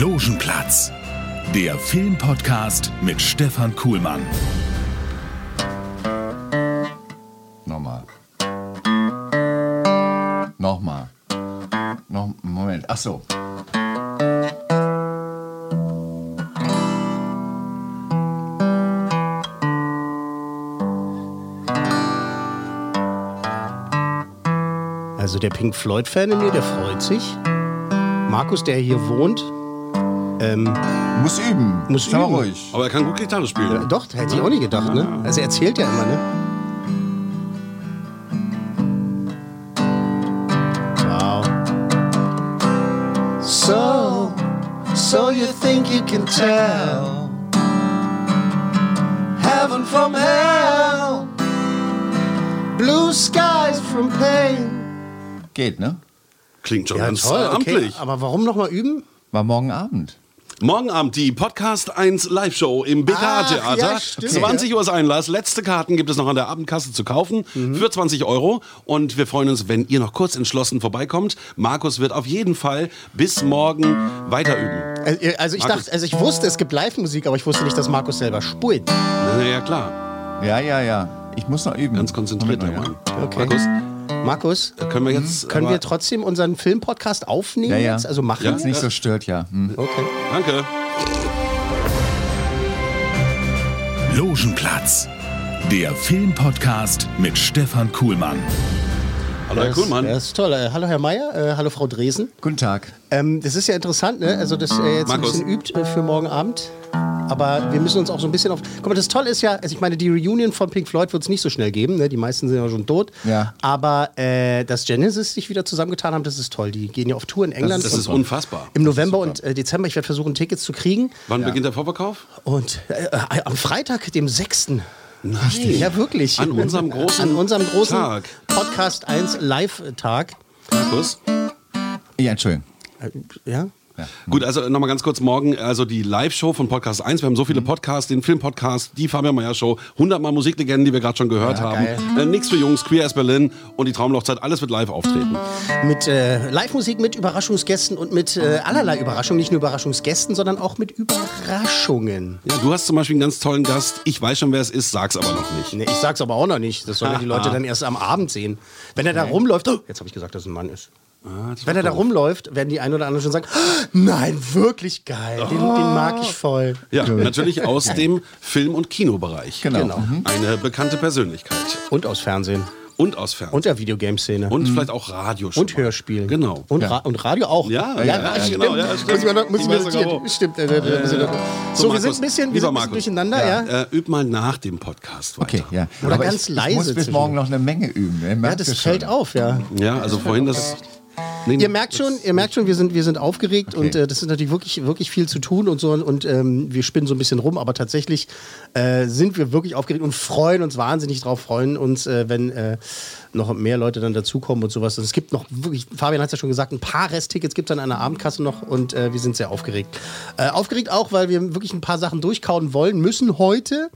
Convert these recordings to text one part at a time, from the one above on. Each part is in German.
Logenplatz, der Filmpodcast mit Stefan Kuhlmann. Nochmal. Nochmal. Noch, Moment. Ach so. Also der Pink Floyd-Fan in mir, der freut sich. Markus, der hier wohnt, ähm, Muss üben. Muss üben. ruhig. Aber er kann gut Gitarre spielen. doch, hätte ich auch nicht gedacht, ne? Also er erzählt ja immer, ne? Wow. So, so you think you can tell Heaven from hell Blue skies from pain Geht, ne? Klingt schon Ja, ganz toll, äh, okay. amtlich. Aber warum nochmal üben? War morgen Abend. Morgen Abend die Podcast 1 Live-Show im BKA-Theater. ja, stimmt. 20 Uhr ist Einlass. Letzte Karten gibt es noch an der Abendkasse zu kaufen Mhm. für 20 Euro. Und wir freuen uns, wenn ihr noch kurz entschlossen vorbeikommt. Markus wird auf jeden Fall bis morgen weiter üben. Also, Also ich Markus. dachte, also ich wusste, es gibt Live-Musik, aber ich wusste nicht, dass Markus selber spielt. Na ja, klar. Ja, ja, ja. Ich muss noch üben. Ganz konzentriert, Moment Mann. Okay. Markus, Markus, können wir jetzt. können wir trotzdem unseren Filmpodcast aufnehmen Ja, ja. jetzt? Also machen? Ja. Wenn's nicht so stört, ja. Hm. Okay. Danke. Logenplatz, der Filmpodcast mit Stefan Kuhlmann. Hallo, Herr Kuhlmann. Das ist toll. Äh, hallo Herr Meier, äh, hallo Frau Dresen. Guten Tag. Ähm, das ist ja interessant, ne? Also, dass er jetzt Markus. ein bisschen übt äh, für morgen Abend. Aber wir müssen uns auch so ein bisschen auf. Guck mal, das Tolle ist ja, also ich meine, die Reunion von Pink Floyd wird es nicht so schnell geben, ne? Die meisten sind ja schon tot. Ja. Aber äh, dass Genesis sich wieder zusammengetan haben, das ist toll. Die gehen ja auf Tour in England. Das ist und- unfassbar. Im November und äh, Dezember. Ich werde versuchen, Tickets zu kriegen. Wann beginnt der Vorverkauf? Und äh, äh, am Freitag, dem 6. Nein. Ja, wirklich. An unserem großen An unserem großen Tag. Podcast 1 Live-Tag. Markus? Ja, Entschuldigung. Äh, Ja? Gut, also nochmal ganz kurz morgen, also die Live-Show von Podcast 1. Wir haben so Mhm. viele Podcasts, den Film-Podcast, die Fabian Meyer Show, 100 Mal Musiklegenden, die wir gerade schon gehört Ja, haben. Äh, Nix für Jungs, Queer as Berlin und die Traumlochzeit, alles wird live auftreten. Mit äh, Live-Musik, mit Überraschungsgästen und mit äh, allerlei Überraschungen. Nicht nur Überraschungsgästen, sondern auch mit Überraschungen. Ja, du hast zum Beispiel einen ganz tollen Gast. Ich weiß schon, wer es ist, sag's aber noch nicht. Nee, ich sag's aber auch noch nicht. Das sollen die Leute dann erst am Abend sehen. Wenn er da rumläuft, oh, jetzt habe ich gesagt, dass es ein Mann ist. Ah, Wenn er da rumläuft, werden die ein oder anderen schon sagen, "Oh, nein, wirklich geil, den, den mag ich voll. Ja, natürlich aus dem Film- und Kinobereich. Genau. Genau. Mhm. Eine bekannte Persönlichkeit. Und aus Fernsehen. Und aus Fernsehen. Und der Videogame-Szene. Und vielleicht auch Radio schon Und mal. Hörspiel. Genau. Und, Ja. Ra und Radio auch. Ja, ja, ja, stimmt. genau, ja, stimmt. Muss ich mir, noch- muss Ich mir notieren. Stimmt. Äh, äh, noch- so, wir Markus, sind ein bisschen, wir sind ein bisschen durcheinander, ja. Äh, üb mal nach dem Podcast weiter. Okay, ja. Oder Aber ganz ich, leise Ich muss bis morgen noch eine Menge üben. Ihr Ja, das fällt schon. auf, ja. Ja, also vorhin das. Nee, Ihr merkt schon, ihr merkt schon, wir sind, wir sind aufgeregt Okay. und äh, das ist natürlich wirklich, wirklich viel zu tun und so und ähm, wir spinnen so ein bisschen rum, aber tatsächlich äh, sind wir wirklich aufgeregt und freuen uns wahnsinnig drauf, freuen uns, äh, wenn äh, noch mehr Leute dann dazukommen und sowas. Und es gibt noch wirklich, Fabian hat es ja schon gesagt, ein paar Resttickets gibt es dann an der Abendkasse noch und äh, wir sind sehr aufgeregt. Äh, aufgeregt auch, weil wir wirklich ein paar Sachen durchkauen wollen müssen heute.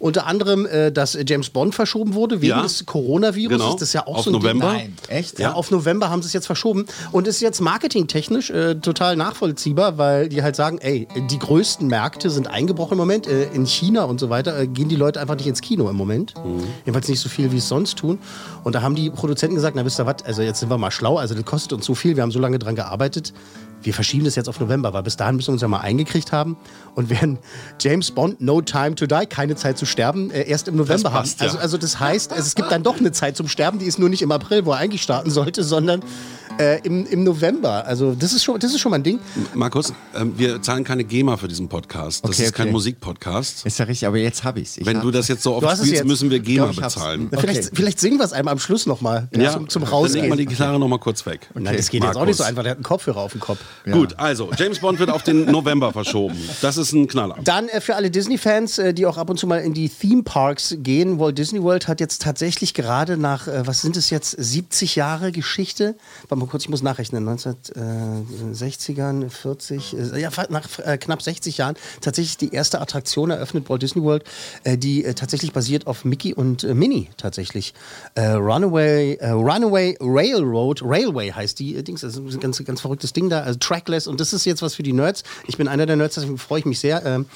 Unter anderem, äh, dass James Bond verschoben wurde wegen Ja. des Coronavirus. Genau. Das ist ja auch Auf so ein November. Ding. Nein, echt? Ja, auf November haben sie es jetzt verschoben. Und ist jetzt marketingtechnisch äh, total nachvollziehbar, weil die halt sagen, ey, die größten Märkte sind eingebrochen im Moment. Äh, in China und so weiter äh, gehen die Leute einfach nicht ins Kino im Moment. Jedenfalls nicht so viel, wie es sonst tun. Und da haben die Produzenten gesagt, na wisst ihr was, also jetzt sind wir mal schlau, also das kostet uns so viel, wir haben so lange dran gearbeitet. Wir verschieben das jetzt auf November, weil bis dahin müssen wir uns ja mal eingekriegt haben und werden James Bond No Time to Die, keine Zeit zu sterben, äh, erst im November passt, haben. Also, ja. also das heißt, es, es gibt dann doch eine Zeit zum Sterben, die ist nur nicht im April, wo er eigentlich starten sollte, sondern äh, im, im November. Also das ist schon, das ist schon mal ein Ding. Markus, ähm, wir zahlen keine GEMA für diesen Podcast. Das Okay, ist kein okay. Musikpodcast. Ist ja richtig, aber jetzt habe ich's. Ich Wenn hab- du das jetzt so oft es spielst, müssen wir GEMA Glaub, bezahlen. Vielleicht, Okay. vielleicht singen wir es einmal am Schluss nochmal Ja, zum, zum Dann leg Rausgehen. mal die Gitarre noch mal kurz weg. Nein, das geht jetzt auch nicht so Markus. einfach. Der hat einen Kopfhörer auf dem Kopf. Gut, also James Bond wird auf den November verschoben. Das ist ein Knaller. Dann äh, für alle Disney-Fans, äh, die auch ab und zu mal in die Theme-Parks gehen, Walt Disney World hat jetzt tatsächlich gerade nach, äh, was sind es jetzt, 70 Jahre Geschichte? Warte mal kurz, ich muss nachrechnen, 1960ern, 40, äh, ja, nach äh, knapp 60 Jahren tatsächlich die erste Attraktion eröffnet, Walt Disney World, äh, die äh, tatsächlich basiert auf Mickey und äh, Minnie tatsächlich. Äh, Runaway, äh, Runaway Railroad, Railway heißt die, äh, Dings, das ist ein ganz, ganz verrücktes Ding da, also Trackless und das ist jetzt was für die Nerds. Ich bin einer der Nerds, deswegen freue ich mich sehr. Ähm,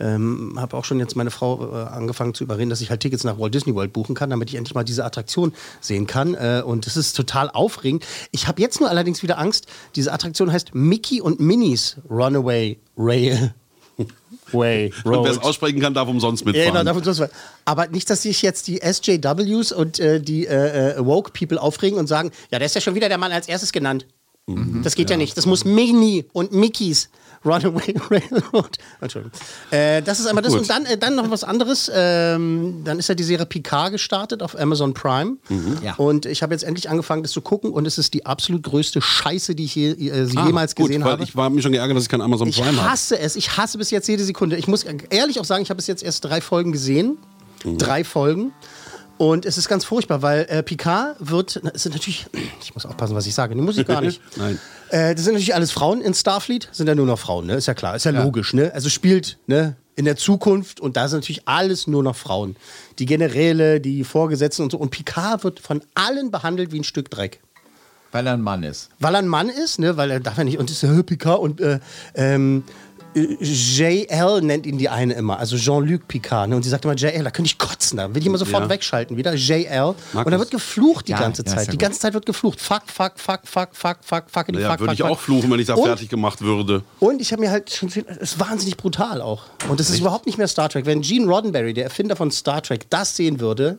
ähm, habe auch schon jetzt meine Frau äh, angefangen zu überreden, dass ich halt Tickets nach Walt Disney World buchen kann, damit ich endlich mal diese Attraktion sehen kann. Äh, und das ist total aufregend. Ich habe jetzt nur allerdings wieder Angst. Diese Attraktion heißt Mickey und Minnie's Runaway Rail. Way, Und wer es Road. aussprechen kann, darf umsonst Ja, genau, mitfahren. davon soll's sein. Aber nicht, dass sich jetzt die SJWs und äh, die äh, äh, Woke People aufregen und sagen, ja, der ist ja schon wieder der Mann als erstes genannt. das geht ja. nicht. Das muss Minnie und Mickeys Runaway Railroad. Entschuldigung. Äh, das ist einmal das. Gut. Und dann, äh, dann noch was anderes. Ähm, dann ist ja die Serie Picard gestartet auf Amazon Prime. Ja. Und ich habe jetzt endlich angefangen, das zu gucken. Und es ist die absolut größte Scheiße, die ich je, äh, Ah, jemals gut, gesehen weil habe. Ich war mich schon geärgert, dass ich kein Amazon Ich Prime habe. hasse es. Ich hasse bis jetzt jede Sekunde. Ich muss ehrlich auch sagen, ich habe bis jetzt erst drei Folgen gesehen. Mhm. Drei Folgen. Und es ist ganz furchtbar, weil äh, Picard wird, na, es sind natürlich, ich muss aufpassen, was ich sage, die muss ich gar nicht. Nein. Äh, das sind natürlich alles Frauen in Starfleet, sind ja nur noch Frauen, ne? Ist ja klar, ist ja, logisch, ne? Also spielt, ne? In der Zukunft und da sind natürlich alles nur noch Frauen. Die Generäle, die Vorgesetzten und so. Und Picard wird von allen behandelt wie ein Stück Dreck Weil er ein Mann ist. weil er ein Mann ist, ne, weil er darf ja nicht, und ist äh, Picard und äh, ähm, äh, JL nennt ihn die eine immer, also Jean-Luc Picard. Ne? Und sie sagt immer JL, da könnte ich kotzen, da will ich immer sofort ja. wegschalten wieder. JL. Markus. Und da wird geflucht die ja, ganze Zeit. Ja die ganze Zeit wird geflucht. Fuck, fuck, fuck, fuck, fuck, fuck, fuck. Ja, fuck, würde ich fuck. auch fluchen, wenn ich da fertig gemacht würde. Und ich habe mir halt schon gesehen, es ist wahnsinnig brutal auch. Und es ist überhaupt nicht mehr Star Trek. Wenn Gene Roddenberry, der Erfinder von Star Trek, das sehen würde,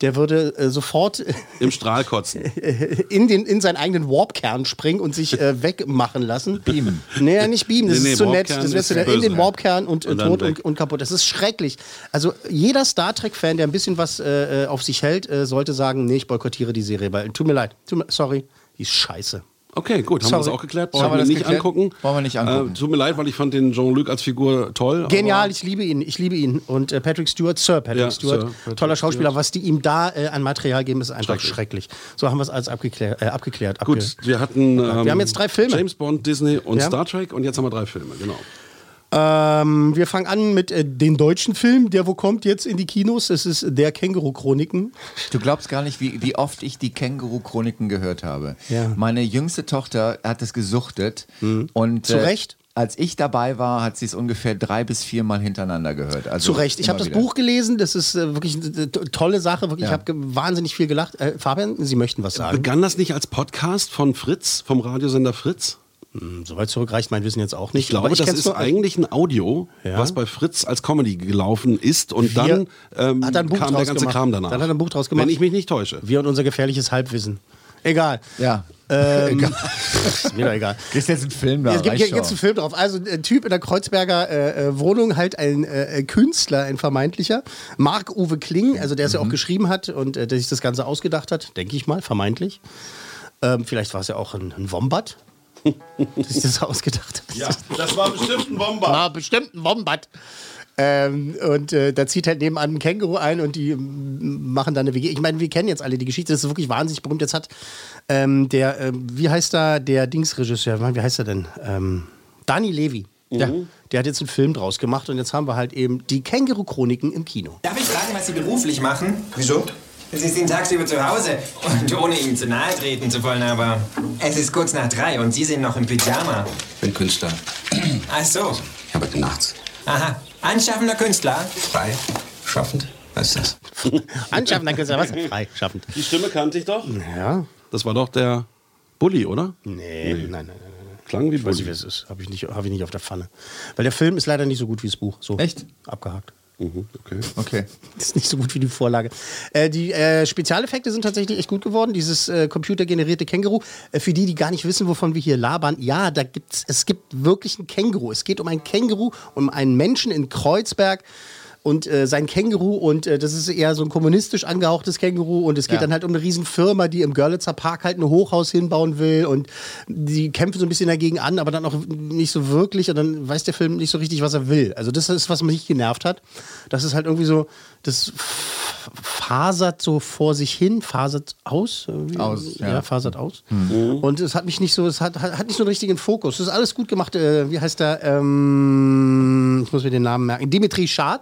der würde äh, sofort Im Strahl kotzen. in, den, in seinen eigenen Warp-Kern springen und sich äh, wegmachen lassen. Beamen. Nee, ja, nicht beamen, das Nee, nee, ist zu nett. Das ist zu nett. In den Warp-Kern und, äh, Und dann tot und, und kaputt. Das ist schrecklich. Also jeder Star Trek-Fan, der ein bisschen was äh, äh, auf sich hält, äh, sollte sagen, nee, ich boykottiere die Serie. Weil, tut mir leid. Tut mir, sorry, die ist scheiße. Okay, gut, haben wir das Sorry. auch geklärt. Wollen wir wir das nicht geklärt? angucken. Wollen wir nicht angucken. Äh, tut mir leid, weil ich fand den Jean-Luc als Figur toll. Genial, ich liebe ihn, ich liebe ihn. Und äh, Patrick Stewart, Sir Patrick Ja, Stewart, Sir Patrick toller Schauspieler. Stewart. Was die ihm da äh, an Material geben, ist einfach schrecklich. So haben wir es alles abgeklärt. Äh, abgeklärt abge Gut, wir hatten. Ähm, Wir haben jetzt drei Filme. James Bond, Disney und Ja. Star Trek und jetzt haben wir drei Filme, genau. Ähm, wir fangen an mit äh, dem deutschen Film, der wo kommt jetzt in die Kinos. Es ist der Känguru-Chroniken. Du glaubst gar nicht, wie, wie oft ich die Känguru-Chroniken gehört habe. Ja. Meine jüngste Tochter hat es gesuchtet. Und, Zu Recht? Als ich dabei war, hat sie es ungefähr drei bis vier Mal hintereinander gehört. Also Zu Recht. Ich habe das wieder. Buch gelesen. Das ist äh, wirklich eine to- tolle Sache. Wirklich, Ja. Ich habe ge- wahnsinnig viel gelacht. Äh, Fabian, Sie möchten was sagen? Begann das nicht als Podcast von Fritz, vom Radiosender Fritz? So weit zurück reicht mein Wissen jetzt auch nicht. Ich glaube, aber das ist nur- eigentlich ein Audio, Ja. was bei Fritz als Comedy gelaufen ist und Wir- dann ähm, Hat ein Buch kam der ganze gemacht. Kram danach. Dann hat er ein Buch draus gemacht. Wenn ich mich nicht täusche. Wir und unser gefährliches Halbwissen. Egal. Ja. Ähm, ist mir doch egal. Ist jetzt ein Film da. Es gibt jetzt einen Film drauf. Also ein Typ in der Kreuzberger äh, äh, Wohnung, halt ein äh, Künstler, ein vermeintlicher. Marc-Uwe Kling, also der es ja auch Mhm. geschrieben hat und äh, der sich das Ganze ausgedacht hat, denke ich mal, vermeintlich. Ähm, vielleicht war es ja auch ein, ein Wombat, der sich das ausgedacht hat. Ja, das war bestimmt ein Bomber. War bestimmt ein Wombat. Ähm, und äh, da zieht halt nebenan ein Känguru ein und die machen dann eine WG. Ich meine, wir kennen jetzt alle die Geschichte, das ist wirklich wahnsinnig berühmt. Jetzt hat ähm, der, ähm, wie heißt da der Dingsregisseur, wie heißt er denn? Ähm, Dani Levi. Ja. Der hat jetzt einen Film draus gemacht und jetzt haben wir halt eben die Känguru-Chroniken im Kino. Darf ich fragen, was Sie beruflich machen? Wieso? Sie sind tagsüber zu Hause und ohne Ihnen zu nahe treten zu wollen, aber es ist kurz nach drei und Sie sind noch im Pyjama. Ich bin Künstler. Ach so. Ich arbeite nachts. Aha. Anschaffender Künstler. Frei, schaffend. Was ist das? Anschaffen, dann kannst du ja was freischaffend. Die Stimme kannte ich doch. Ja. Das war doch der Bulli, oder? Nee, nein, nein, nein. Klang wie Ich weiß nicht, Bulli. wer es ist. Habe ich, nicht- hab ich nicht auf der Pfanne. Weil der Film ist leider nicht so gut wie das Buch. So, Echt? Abgehakt. Mhm, okay. Okay. ist nicht so gut wie die Vorlage. Äh, die äh, Spezialeffekte sind tatsächlich echt gut geworden. Dieses äh, computergenerierte Känguru. Äh, für die, die gar nicht wissen, wovon wir hier labern, ja, da gibt's, es gibt wirklich ein Känguru. Es geht um ein Känguru, um einen Menschen in Kreuzberg. Und äh, sein Känguru, und äh, das ist eher so ein kommunistisch angehauchtes Känguru. Und es geht Ja. dann halt um eine Riesenfirma, die im Görlitzer Park halt ein Hochhaus hinbauen will. Und die kämpfen so ein bisschen dagegen an, aber dann auch nicht so wirklich. Und dann weiß der Film nicht so richtig, was er will. Also das ist, was mich genervt hat. Das ist halt irgendwie so, das fasert so vor sich hin, fasert aus. Aus, ja. ja. fasert aus. Und es hat mich nicht so, es hat, hat nicht so einen richtigen Fokus. Das ist alles gut gemacht. Äh, wie heißt der? Ähm, ich muss mir den Namen merken. Dimitri Schad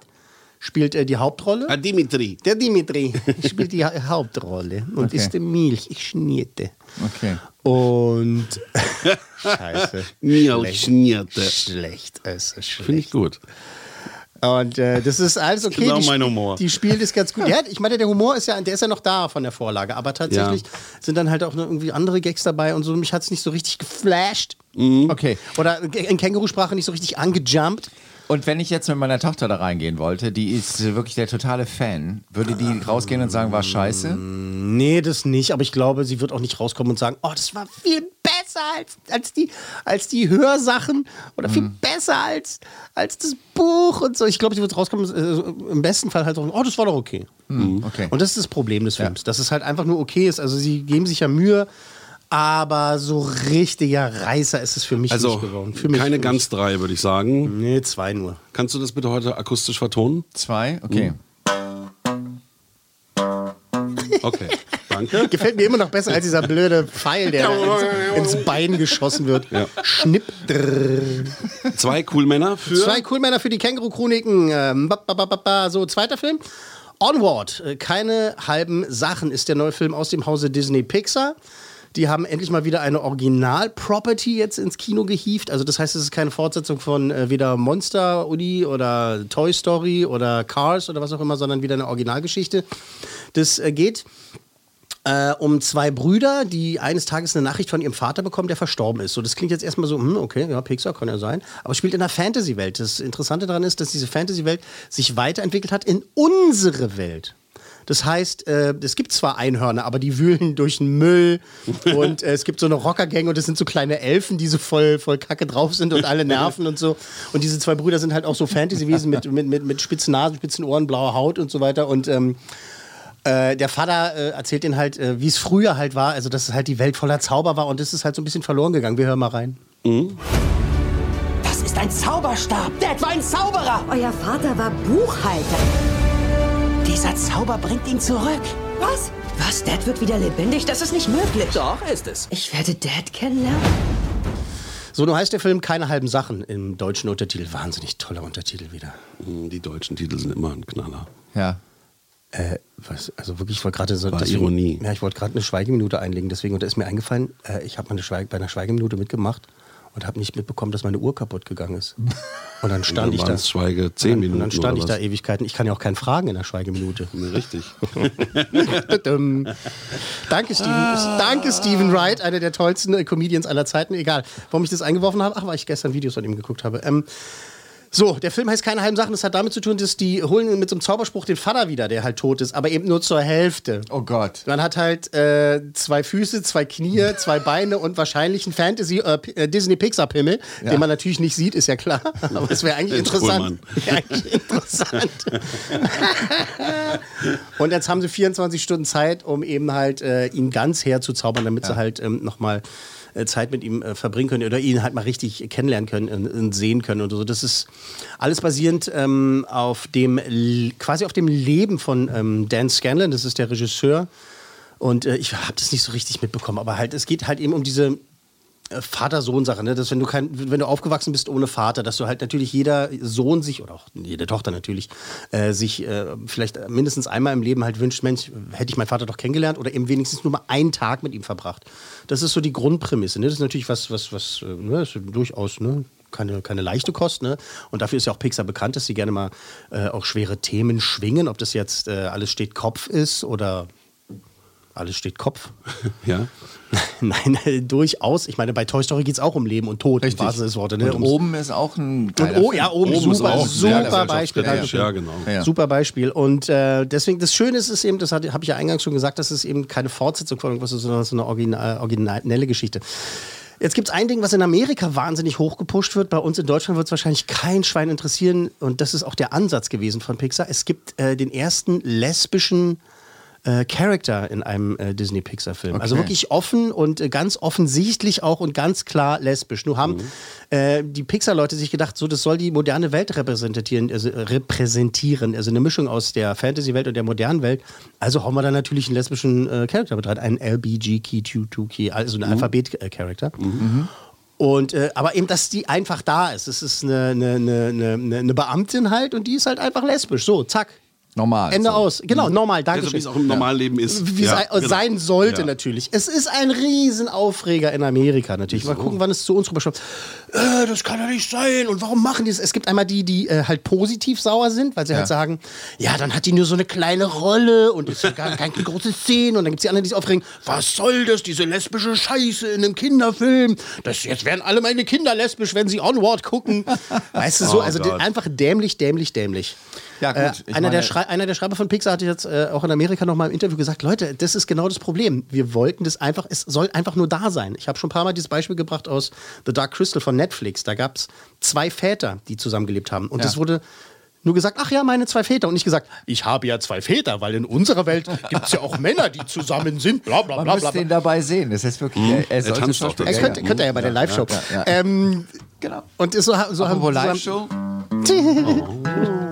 spielt äh, die Hauptrolle. Ah, Dimitri. Der Dimitri spielt die Ha- Hauptrolle und Okay. ist die Milch. Ich schnierte. Okay. Und Scheiße. Milch schnierte. Schlecht. Es ist schlecht. Finde ich gut. Und äh, das ist alles okay. genau die, mein Humor. Die spielt es ganz gut. Ja, ich meine, der Humor ist ja, der ist ja noch da von der Vorlage, aber tatsächlich sind dann halt auch noch irgendwie andere Gags dabei und so. Mich hat es nicht so richtig geflasht. Okay. Oder in Kängurusprache nicht so richtig angejumpt. Und wenn ich jetzt mit meiner Tochter da reingehen wollte, die ist wirklich der totale Fan, würde die rausgehen und sagen, war scheiße? Nee, das nicht, aber ich glaube, sie wird auch nicht rauskommen und sagen, oh, das war viel besser als, als, die, als die Hörsachen oder viel besser als, als das Buch und so. Ich glaube, sie wird rauskommen, äh, im besten Fall halt sagen, oh, das war doch okay. Okay. Und das ist das Problem des Films, dass es halt einfach nur okay ist. Also sie geben sich ja Mühe, aber so richtiger Reißer ist es für mich Also nicht geworden. Für mich keine nicht. ganz drei, würde ich sagen. Nee, zwei nur. Kannst du das bitte heute akustisch vertonen? Zwei? Okay. Okay, danke. Gefällt mir immer noch besser als dieser blöde Pfeil, der da ins, ins Bein geschossen wird. Ja. Schnipp. drrr. Zwei Coolmänner für. Zwei Coolmänner für die Känguru-Chroniken. Ähm. So, zweiter Film. Onward. Äh, Keine halben Sachen ist der neue Film aus dem Hause Disney Pixar. Die haben endlich mal wieder eine Original-Property jetzt ins Kino gehievt. Also das heißt, es ist keine Fortsetzung von äh, weder Monster Uni oder Toy Story oder Cars oder was auch immer, sondern wieder eine Originalgeschichte. Das äh, geht äh, um zwei Brüder, die eines Tages eine Nachricht von ihrem Vater bekommen, der verstorben ist. So, das klingt jetzt erstmal so, hm, okay, ja, Pixar kann ja sein, aber es spielt in einer Fantasy-Welt. Das Interessante daran ist, dass diese Fantasy-Welt sich weiterentwickelt hat in unsere Welt. Das heißt, äh, es gibt zwar Einhörner, aber die wühlen durch den Müll und äh, es gibt so eine Rockergang und es sind so kleine Elfen, die so voll, voll kacke drauf sind und alle nerven und so. Und diese zwei Brüder sind halt auch so Fantasy-Wesen mit, mit, mit, mit spitzen Nasen, spitzen Ohren, blauer Haut und so weiter. Und ähm, äh, der Vater äh, erzählt ihnen halt, äh, wie es früher halt war, also dass es halt die Welt voller Zauber war und das ist halt so ein bisschen verloren gegangen. Wir hören mal rein. Das ist ein Zauberstab. Dad war ein Zauberer. Euer Vater war Buchhalter. Dieser Zauber bringt ihn zurück. Was? Was? Dad wird wieder lebendig? Das ist nicht möglich. Doch, ist es. Ich werde Dad kennenlernen. So, nun heißt der Film Keine halben Sachen im deutschen Untertitel. Wahnsinnig toller Untertitel wieder. Hm, Die deutschen Titel sind immer ein Knaller. Ja. Äh, was, also wirklich, ich wollte gerade so. War deswegen- Ironie. Ja, ich wollte gerade eine Schweigeminute einlegen, deswegen, und da ist mir eingefallen, äh, ich habe mal eine Schweige, bei einer Schweigeminute mitgemacht und habe nicht mitbekommen, dass meine Uhr kaputt gegangen ist. Und dann stand ich da. Schweige zehn und dann, Minuten Und dann stand ich da? Ewigkeiten. Ich kann ja auch keinen fragen in der Schweigeminute. Nee, Richtig. Danke, Steven. Danke, Steven Wright, einer der tollsten äh, Comedians aller Zeiten. Egal, warum ich das eingeworfen habe. Ach, weil ich gestern Videos von ihm geguckt habe. Ähm, so, der Film heißt keine halben Sachen. Das hat damit zu tun, dass die holen mit so einem Zauberspruch den Vater wieder, der halt tot ist, aber eben nur zur Hälfte. Oh Gott. Man hat halt äh, zwei Füße, zwei Knie, zwei Beine und wahrscheinlich einen Fantasy äh, äh, Disney Pixar Pimmel, Ja. den man natürlich nicht sieht, ist ja klar. Aber es wäre eigentlich interessant. Wäre eigentlich interessant. und jetzt haben sie 24 Stunden Zeit, um eben halt äh, ihn ganz herzuzaubern, damit sie halt ähm, nochmal äh, Zeit mit ihm äh, verbringen können oder ihn halt mal richtig kennenlernen können und, und sehen können und so. Das ist alles basierend ähm, auf dem quasi auf dem Leben von ähm, Dan Scanlon, das ist der Regisseur. Und äh, ich habe das nicht so richtig mitbekommen, aber halt, es geht halt eben um diese äh, Vater-Sohn-Sache, ne? dass wenn du kein, wenn du aufgewachsen bist ohne Vater, dass du halt natürlich jeder Sohn sich, oder auch jede Tochter natürlich, äh, sich äh, vielleicht mindestens einmal im Leben halt wünscht, Mensch, hätte ich meinen Vater doch kennengelernt oder eben wenigstens nur mal einen Tag mit ihm verbracht. Das ist so die Grundprämisse. Ne? Das ist natürlich was, was, was, äh, ne? ist durchaus, ne? Keine, keine leichte Kost, ne? Und dafür ist ja auch Pixar bekannt, dass sie gerne mal äh, auch schwere Themen schwingen, ob das jetzt äh, alles steht Kopf ist oder Alles steht Kopf. Ja. Nein, äh, durchaus. Ich meine, bei Toy Story geht es auch um Leben und Tod, Richtig. im wahrsten des Wortes. Ne? Und Ums- oben ist auch ein und oh, ja, oben, Oben ist super, super Beispiel. gesellschaftskritisch, Dankeschön. Ja, genau. Ja. Super Beispiel. Und äh, deswegen, das Schöne ist es eben, das habe ich ja eingangs schon gesagt, das ist eben keine Fortsetzung von irgendwas, sondern so eine original, originelle Geschichte. Jetzt gibt es ein Ding, was in Amerika wahnsinnig hochgepusht wird. Bei uns in Deutschland wird es wahrscheinlich kein Schwein interessieren. Und das ist auch der Ansatz gewesen von Pixar. Es gibt äh, den ersten lesbischen äh, Charakter in einem äh, Disney-Pixar-Film. Also Okay. wirklich offen und äh, ganz offensichtlich auch und ganz klar lesbisch. Nur haben äh, die Pixar-Leute sich gedacht, so, das soll die moderne Welt repräsentieren, also, repräsentieren. Also eine Mischung aus der Fantasy-Welt und der modernen Welt. Also hauen wir da natürlich einen lesbischen äh, Charakter mit rein, einen LBGQ2Key, also einen Alphabet-Charakter. Und äh, aber eben, dass die einfach da ist. Es ist eine, eine, eine, eine, eine Beamtin halt und die ist halt einfach lesbisch. So, zack. Normal. Ende so. aus. Genau, normal, danke Also, wie schön. es auch im normalen Leben ist. Wie Ja, sei, genau. sein sollte Ja. natürlich. Es ist ein Riesenaufreger in Amerika natürlich. Mal gucken, wann es zu uns rüberschwappt. Äh, das kann ja nicht sein. Und warum machen die das? Es gibt einmal die, die äh, halt positiv sauer sind, weil sie Ja. halt sagen, ja, dann hat die nur so eine kleine Rolle und ist ja gar keine große Szene. Und dann gibt es die anderen, die sich aufregen, was soll das, diese lesbische Scheiße in einem Kinderfilm? Das, jetzt werden alle meine Kinder lesbisch, wenn sie Onward gucken. weißt du, so, Oh also einfach dämlich, dämlich, dämlich. Ja, gut, Äh, einer, der meine- Schrei einer der Schreiber von Pixar hat jetzt äh, auch in Amerika noch mal im Interview gesagt, Leute, das ist genau das Problem. Wir wollten das einfach, es soll einfach nur da sein. Ich habe schon ein paar Mal dieses Beispiel gebracht aus The Dark Crystal von Netflix. Da gab es zwei Väter, die zusammengelebt haben. Und Ja. es wurde nur gesagt, ach ja, meine zwei Väter. Und nicht gesagt, ich habe ja zwei Väter, weil in unserer Welt gibt es ja auch Männer, die zusammen sind. Bla bla Man bla muss bla. bla. den dabei sehen. Das ist wirklich. Er, er auch Er dazu. Ja, könnte, könnte er ja bei der Live-Show. Ja, ja, ja. Ähm, Genau. und ist so, so haben Apropos so haben- Live-Show.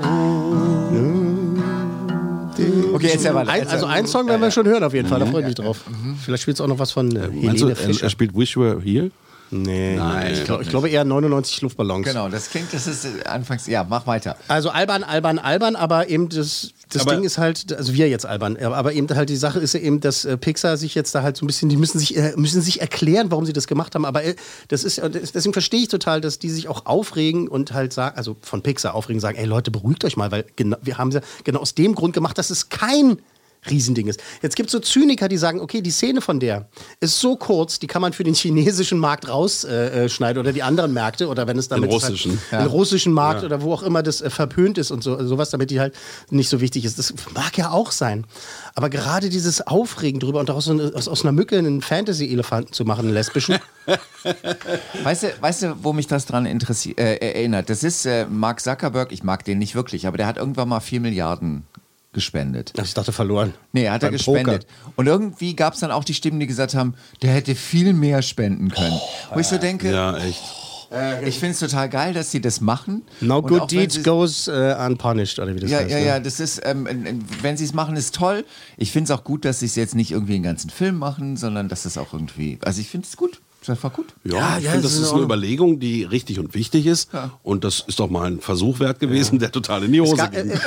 Okay, jetzt ja weiter. Ein, also einen Song werden wir schon hören auf jeden Fall, da freue ich mich drauf. Vielleicht spielt es auch noch was von äh, Helene er, Fischer. er spielt Wish You Were Here? Nee, Nein, ich, glaub, ich glaube eher 99 Luftballons. Genau, das klingt, das ist äh, anfangs. Ja, mach weiter. Also albern, albern, albern, aber eben das, das Aber- Ding ist halt, also wir jetzt albern, aber eben halt die Sache ist ja eben, dass äh, Pixar sich jetzt da halt so ein bisschen, die müssen sich, äh, müssen sich erklären, warum sie das gemacht haben, aber äh, das ist, deswegen verstehe ich total, dass die sich auch aufregen und halt sagen, also von Pixar aufregen, sagen, ey Leute, beruhigt euch mal, weil genau, wir haben sie genau aus dem Grund gemacht, dass es kein Riesending ist. Jetzt gibt es so Zyniker, die sagen, okay, die Szene von der ist so kurz, die kann man für den chinesischen Markt rausschneiden äh, schneiden oder die anderen Märkte oder wenn es damit Den russischen. Halt, den russischen Markt oder wo auch immer das äh, verpönt ist und so, sowas, damit die halt nicht so wichtig ist. Das mag ja auch sein. Aber gerade dieses Aufregen drüber und daraus eine, aus, aus einer Mücke einen Fantasy-Elefanten zu machen, einen lesbischen. Weißt du, weißt du, wo mich das dran äh, erinnert? Das ist äh, Mark Zuckerberg, ich mag den nicht wirklich, aber der hat irgendwann mal 4 Milliarden gespendet. Ach, ich dachte verloren. Nee, hat er gespendet. Und irgendwie gab es dann auch die Stimmen, die gesagt haben, der hätte viel mehr spenden können. Wo ich so denke, Ja, echt. ich finde es total geil, dass sie das machen. No Und good deeds sie- goes äh, unpunished, oder wie das Ja, heißt. ja, ne? ja, das ist, ähm, äh, wenn sie es machen, ist toll. Ich finde es auch gut, dass sie es jetzt nicht irgendwie einen ganzen Film machen, sondern dass es auch irgendwie, also ich finde es gut. Ist einfach gut. Ja, Ja, ich ja, finde, das das ist ist in eine. Überlegung, die richtig und wichtig ist. Und das ist doch mal ein Versuch wert gewesen, der total in die Es, Hose ga, äh, ging. äh,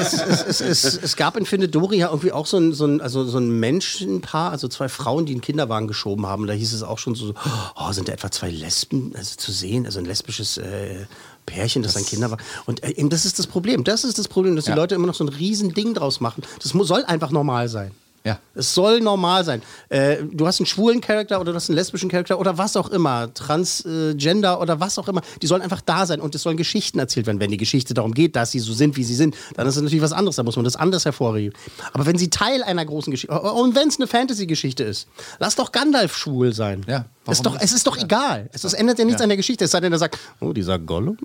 es, es, es, es, es gab in Findet Dory ja irgendwie auch so ein, so, ein, also so ein Menschenpaar, also zwei Frauen, die einen Kinderwagen geschoben haben. Da hieß es auch schon so, oh, sind da etwa zwei Lesben also zu sehen? Also ein lesbisches äh, Pärchen, das, ein Kinderwagen. Und äh, eben das ist das Problem. Das ist das Problem, dass die Ja. Leute immer noch so ein Riesending draus machen. Das muss, soll einfach normal sein. Ja. Es soll normal sein. Äh, du hast einen schwulen Charakter oder du hast einen lesbischen Charakter oder was auch immer, Transgender oder was auch immer. Die sollen einfach da sein und es sollen Geschichten erzählt werden. Wenn die Geschichte darum geht, dass sie so sind, wie sie sind, dann ist es natürlich was anderes. Da muss man das anders hervorheben. Aber wenn sie Teil einer großen Geschichte, und wenn es eine Fantasy-Geschichte ist, lass doch Gandalf schwul sein. Ja, ist doch, es ist doch egal. Es ist, ändert ja nichts Ja. an der Geschichte. Es sei denn, er sagt, oh, dieser Gollum.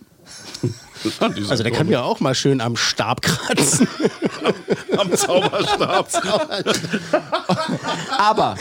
Also der kann ja auch mal schön am Stab kratzen. am Zauberstab. Aber,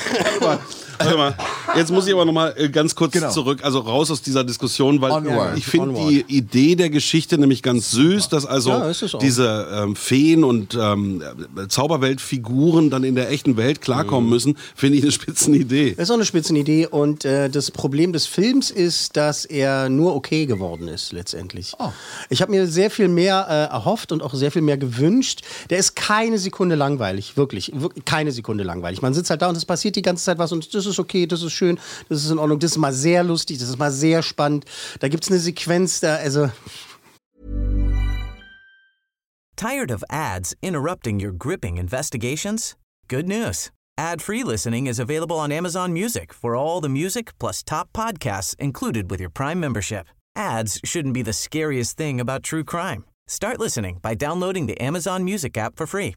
Warte mal, jetzt muss ich aber noch mal äh, ganz kurz Genau. zurück, also raus aus dieser Diskussion, weil Onward. ich finde die Idee der Geschichte nämlich ganz süß, dass also Ja, diese ähm, Feen und ähm, Zauberweltfiguren dann in der echten Welt Mhm. klarkommen müssen, finde ich eine Spitzenidee. Das ist auch eine Spitzenidee und äh, das Problem des Films ist, dass er nur okay geworden ist letztendlich. Oh. Ich habe mir sehr viel mehr äh, erhofft und auch sehr viel mehr gewünscht. Der ist keine Sekunde langweilig, wirklich, wirklich keine Sekunde langweilig. Man sitzt halt da und es passiert die ganze Zeit was und das ist okay, das ist schön, das ist in Ordnung, das ist mal sehr lustig, das ist mal sehr spannend. Da gibt es eine Sequenz, da also Tired of ads interrupting your gripping investigations? Good news. Ad-free listening is available on Amazon Music for all the music plus top podcasts included with your Prime membership. Ads shouldn't be the scariest thing about true crime. Start listening by downloading the Amazon Music app for free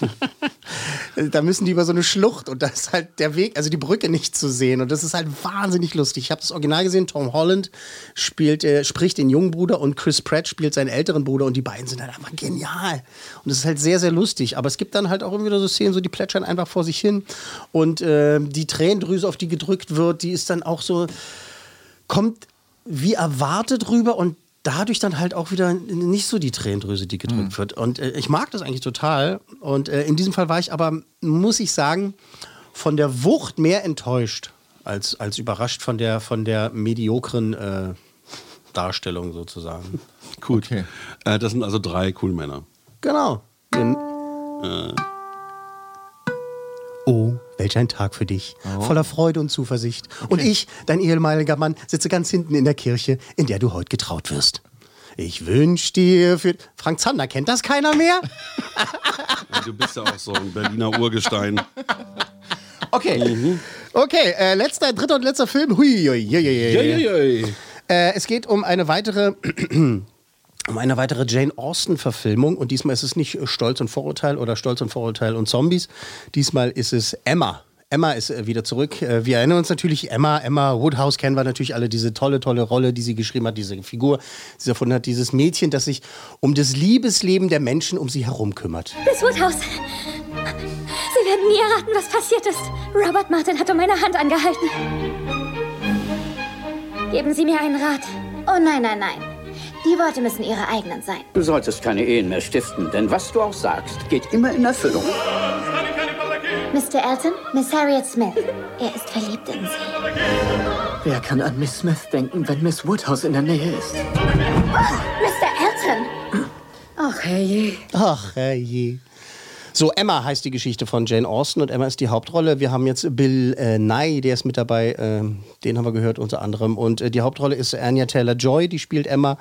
da müssen die über so eine Schlucht und da ist halt der Weg, also die Brücke nicht zu sehen. Und das ist halt wahnsinnig lustig. Ich habe das Original gesehen, Tom Holland spielt, äh, spricht den jungen Bruder und Chris Pratt spielt seinen älteren Bruder und die beiden sind halt einfach genial. Und es ist halt sehr, sehr lustig. Aber es gibt dann halt auch immer wieder so Szenen, so die plätschern einfach vor sich hin. Und äh, die Tränendrüse, auf die gedrückt wird, die ist dann auch so, kommt wie erwartet rüber und dadurch dann halt auch wieder nicht so die Tränendrüse, die gedrückt wird. Und äh, ich mag das eigentlich total. Und äh, in diesem Fall war ich aber, muss ich sagen, von der Wucht mehr enttäuscht als, als überrascht von der, von der mediokren äh, Darstellung sozusagen. Gut. Äh, das sind also drei cool Männer. Genau. Den, Äh, welch ein Tag für dich. Voller Freude und Zuversicht. Und ich, dein ehemaliger Mann, sitze ganz hinten in der Kirche, in der du heute getraut wirst. Ich wünsche dir für. Frank Zander, kennt das keiner mehr? du bist ja auch so ein Berliner Urgestein. Okay. Okay, äh, letzter, dritter und letzter Film. Hui, hui, hui, hui, hui. Uiuiui. Äh, es geht um eine weitere. Um eine weitere Jane Austen-Verfilmung. Und diesmal ist es nicht äh, Stolz und Vorurteil oder Stolz und Vorurteil und Zombies. Diesmal ist es Emma. Emma ist äh, wieder zurück. Äh, Wir erinnern uns natürlich, Emma, Emma Woodhouse kennen wir natürlich alle, diese tolle, tolle Rolle, die sie geschrieben hat, diese Figur, die sie erfunden hat, dieses Mädchen, das sich um das Liebesleben der Menschen um sie herum kümmert. Miss Woodhouse, Sie werden nie erraten, was passiert ist. Robert Martin hat um meine Hand angehalten. Geben Sie mir einen Rat. Oh nein, nein, nein. Die Worte müssen Ihre eigenen sein. Du solltest keine Ehen mehr stiften, denn was du auch sagst, geht immer in Erfüllung. Mr. Elton, Miss Harriet Smith. Er ist verliebt in Sie. Wer kann an Miss Smith denken, wenn Miss Woodhouse in der Nähe ist? Mr. Elton! Ach, herrje. Ach, herrje. So, Emma heißt die Geschichte von Jane Austen und Emma ist die Hauptrolle. Wir haben jetzt Bill äh, Nye, der ist mit dabei, ähm, den haben wir gehört unter anderem. Und äh, die Hauptrolle ist Anya Taylor-Joy, die spielt Emma.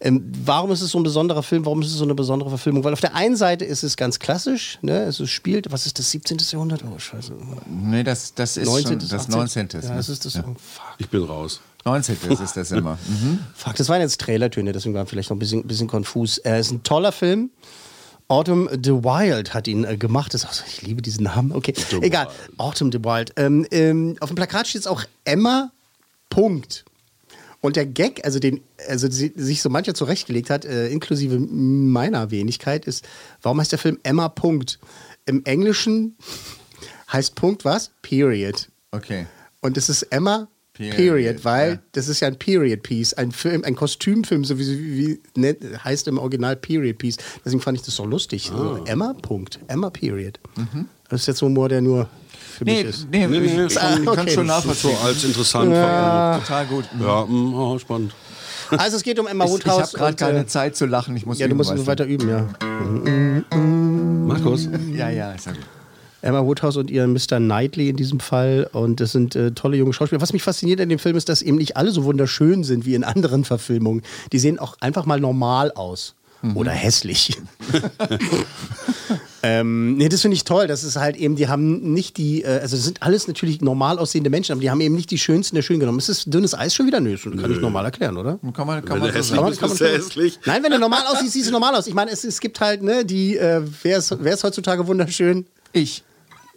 Ähm, warum ist es so ein besonderer Film? Warum ist es so eine besondere Verfilmung? Weil auf der einen Seite ist es ganz klassisch, ne? es ist, spielt, was ist das, 17. Jahrhundert? Oh, scheiße. Nee, das, das ist 19., schon das 18.. 19. Ja, ne? das ist das. Ja. Oh, fuck. Ich bin raus. 19. ist das immer. Mhm. Fuck, das waren jetzt Trailertöne, deswegen war vielleicht noch ein bisschen, bisschen konfus. Er ist ein toller Film. Autumn the Wild hat ihn äh, gemacht. Das, also, ich liebe diesen Namen. Okay, egal. Autumn the Wild. Ähm, ähm, auf dem Plakat steht es auch Emma. Punkt. Und der Gag, also den, also sie, sich so mancher zurechtgelegt hat, äh, inklusive meiner Wenigkeit, ist, warum heißt der Film Emma Punkt? Im Englischen heißt Punkt was? Period. Okay. Und es ist Emma Period, Period, weil ja. das ist ja ein Period Piece, ein Film, ein Kostümfilm, so wie, wie heißt im Original Period Piece. Deswegen fand ich das so lustig. So, Emma Punkt, Emma Period. Das ist jetzt Humor, der nur für Nee, mich ist. nee, Nee, nee, ich, schon- ich kann okay. schon So nachvollziehen. als interessant. Ja. Total gut. Ja, mm, oh, spannend. Also es geht um Emma Ich, ich Woodhouse. habe gerade keine äh, Zeit zu lachen. Ich muss Ja, du üben, musst weißt nur weiter üben, ja. Markus? Ja, ja, ist ja gut. Emma Woodhouse und ihren Mr. Knightley in diesem Fall. Und das sind äh, tolle junge Schauspieler. Was mich fasziniert an dem Film ist, dass eben nicht alle so wunderschön sind wie in anderen Verfilmungen. Die sehen auch einfach mal normal aus. Oder hässlich. ähm, nee, das finde ich toll. Das ist halt eben, die haben nicht die, äh, also das sind alles natürlich normal aussehende Menschen, aber die haben eben nicht die schönsten der schön genommen. Ist das dünnes Eis schon wieder? Nö, das kann ich normal erklären, oder? Kann man, kann Wenn man so bist du hässlich. Nein, wenn du normal aussiehst, siehst du normal aus. Ich meine, es, es gibt halt, ne, die, äh, wer, ist, wer ist heutzutage wunderschön? Ich.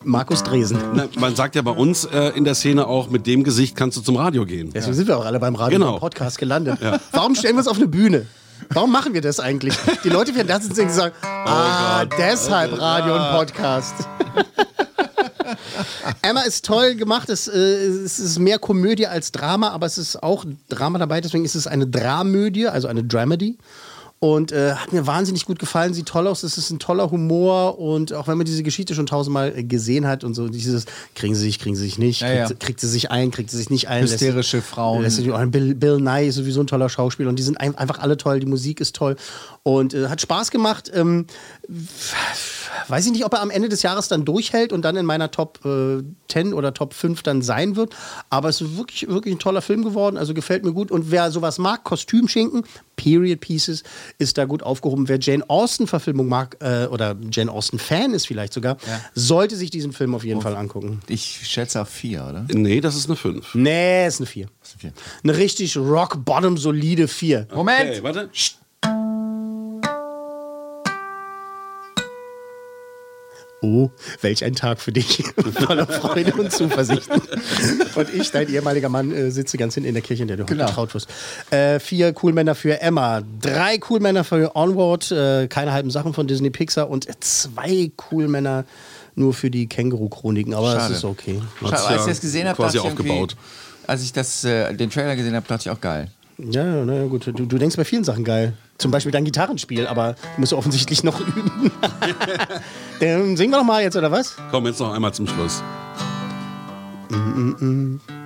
Markus Dresen. Na, man sagt ja bei uns äh, in der Szene auch, mit dem Gesicht kannst du zum Radio gehen. Deswegen sind wir auch alle beim Radio Genau. beim Podcast gelandet. Warum stellen wir uns auf eine Bühne? Warum machen wir das eigentlich? Die Leute werden das und sagen, ah, deshalb Radio und Podcast. Emma ist toll gemacht. Es, äh, es ist mehr Komödie als Drama, aber es ist auch Drama dabei. Deswegen ist es eine Dramödie, also eine Dramedy. Und äh, hat mir wahnsinnig gut gefallen, sieht toll aus, es ist ein toller Humor und auch wenn man diese Geschichte schon tausendmal äh, gesehen hat und so, dieses kriegen sie sich, kriegen sie sich nicht, Ja, kriegt, ja. Sie, kriegt sie sich ein, kriegt sie sich nicht ein. lässt- Hysterische Frauen. lässt sich- auch Bill, Bill Nye ist sowieso ein toller Schauspieler und die sind ein, einfach alle toll, die Musik ist toll und äh, hat Spaß gemacht. Ähm, weiß ich nicht, ob er am Ende des Jahres dann durchhält und dann in meiner Top äh, 10 oder Top 5 dann sein wird. Aber es ist wirklich, wirklich ein toller Film geworden. Also gefällt mir gut. Und wer sowas mag, Kostümschinken, Period Pieces, ist da gut aufgehoben. Wer Jane Austen-Verfilmung mag äh, oder Jane Austen-Fan ist vielleicht sogar, Ja. sollte sich diesen Film auf jeden Fall angucken. Ich schätze auf vier, oder? Nee, das ist eine 5. Nee, ist eine 4. vier. Eine richtig rock-bottom solide 4. Moment! Okay, warte. Oh, welch ein Tag für dich. Voller Freude und Zuversicht. Und ich, dein ehemaliger Mann, äh, sitze ganz hinten in der Kirche, in der du heute Genau. getraut wirst. Äh, vier Coolmänner für Emma, drei Coolmänner für Onward, äh, keine halben Sachen von Disney Pixar und zwei Coolmänner nur für die Känguru-Chroniken. Aber Schade. es ist okay. Schade, als ich das gesehen habe, quasi dachte ich irgendwie- aufgebaut. Als ich das, äh, den Trailer gesehen habe, dachte ich auch geil. Ja, na ja, gut. Du, du denkst bei vielen Sachen geil. Zum Beispiel dein Gitarrenspiel, aber du musst offensichtlich noch üben. Dann singen wir doch mal jetzt, oder was? Komm, jetzt noch einmal zum Schluss. Mhm, er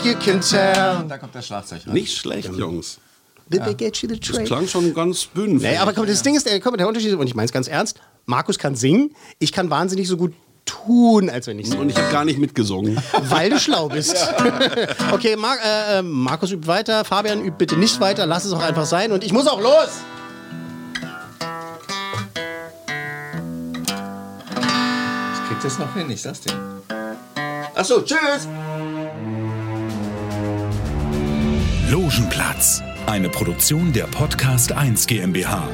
think you can tell? Da kommt das Schlagzeug rein. Nicht schlecht, Jungs. Get you the Das klang schon ganz bühnenfähig. Nee, aber komm, das Ding ist, der, komm, der Unterschied, ist- und ich meine es ganz ernst, Markus kann singen, ich kann wahnsinnig so gut tun, als wenn ich singe. Und ich habe gar nicht mitgesungen. Weil du schlau bist. okay, Mar äh, äh, Markus übt weiter, Fabian übt bitte nicht weiter, lass es auch einfach sein und ich muss auch los. Ich krieg das noch hin, ich sag's dir. Achso, tschüss! Logenplatz, eine Produktion der Podcast 1 GmbH.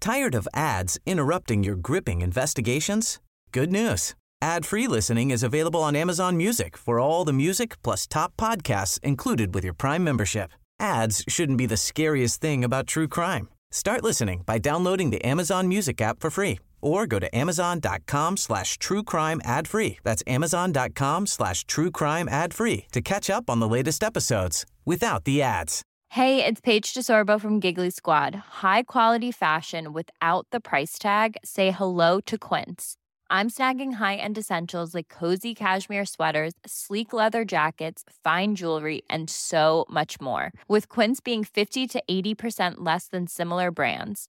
Tired of ads interrupting your gripping investigations? Good news. Ad-free listening is available on Amazon Music for all the music plus top podcasts included with your Prime membership. Ads shouldn't be the scariest thing about true crime. Start listening by downloading the Amazon Music app for free or go to amazon.com slash true crime ad free. That's amazon.com slash true crime ad free to catch up on the latest episodes without the ads. Hey, it's Paige DeSorbo from Giggly Squad. High quality fashion without the price tag. Say hello to Quince. I'm snagging high-end essentials like cozy cashmere sweaters, sleek leather jackets, fine jewelry, and so much more. With Quince being 50 to 80% less than similar brands.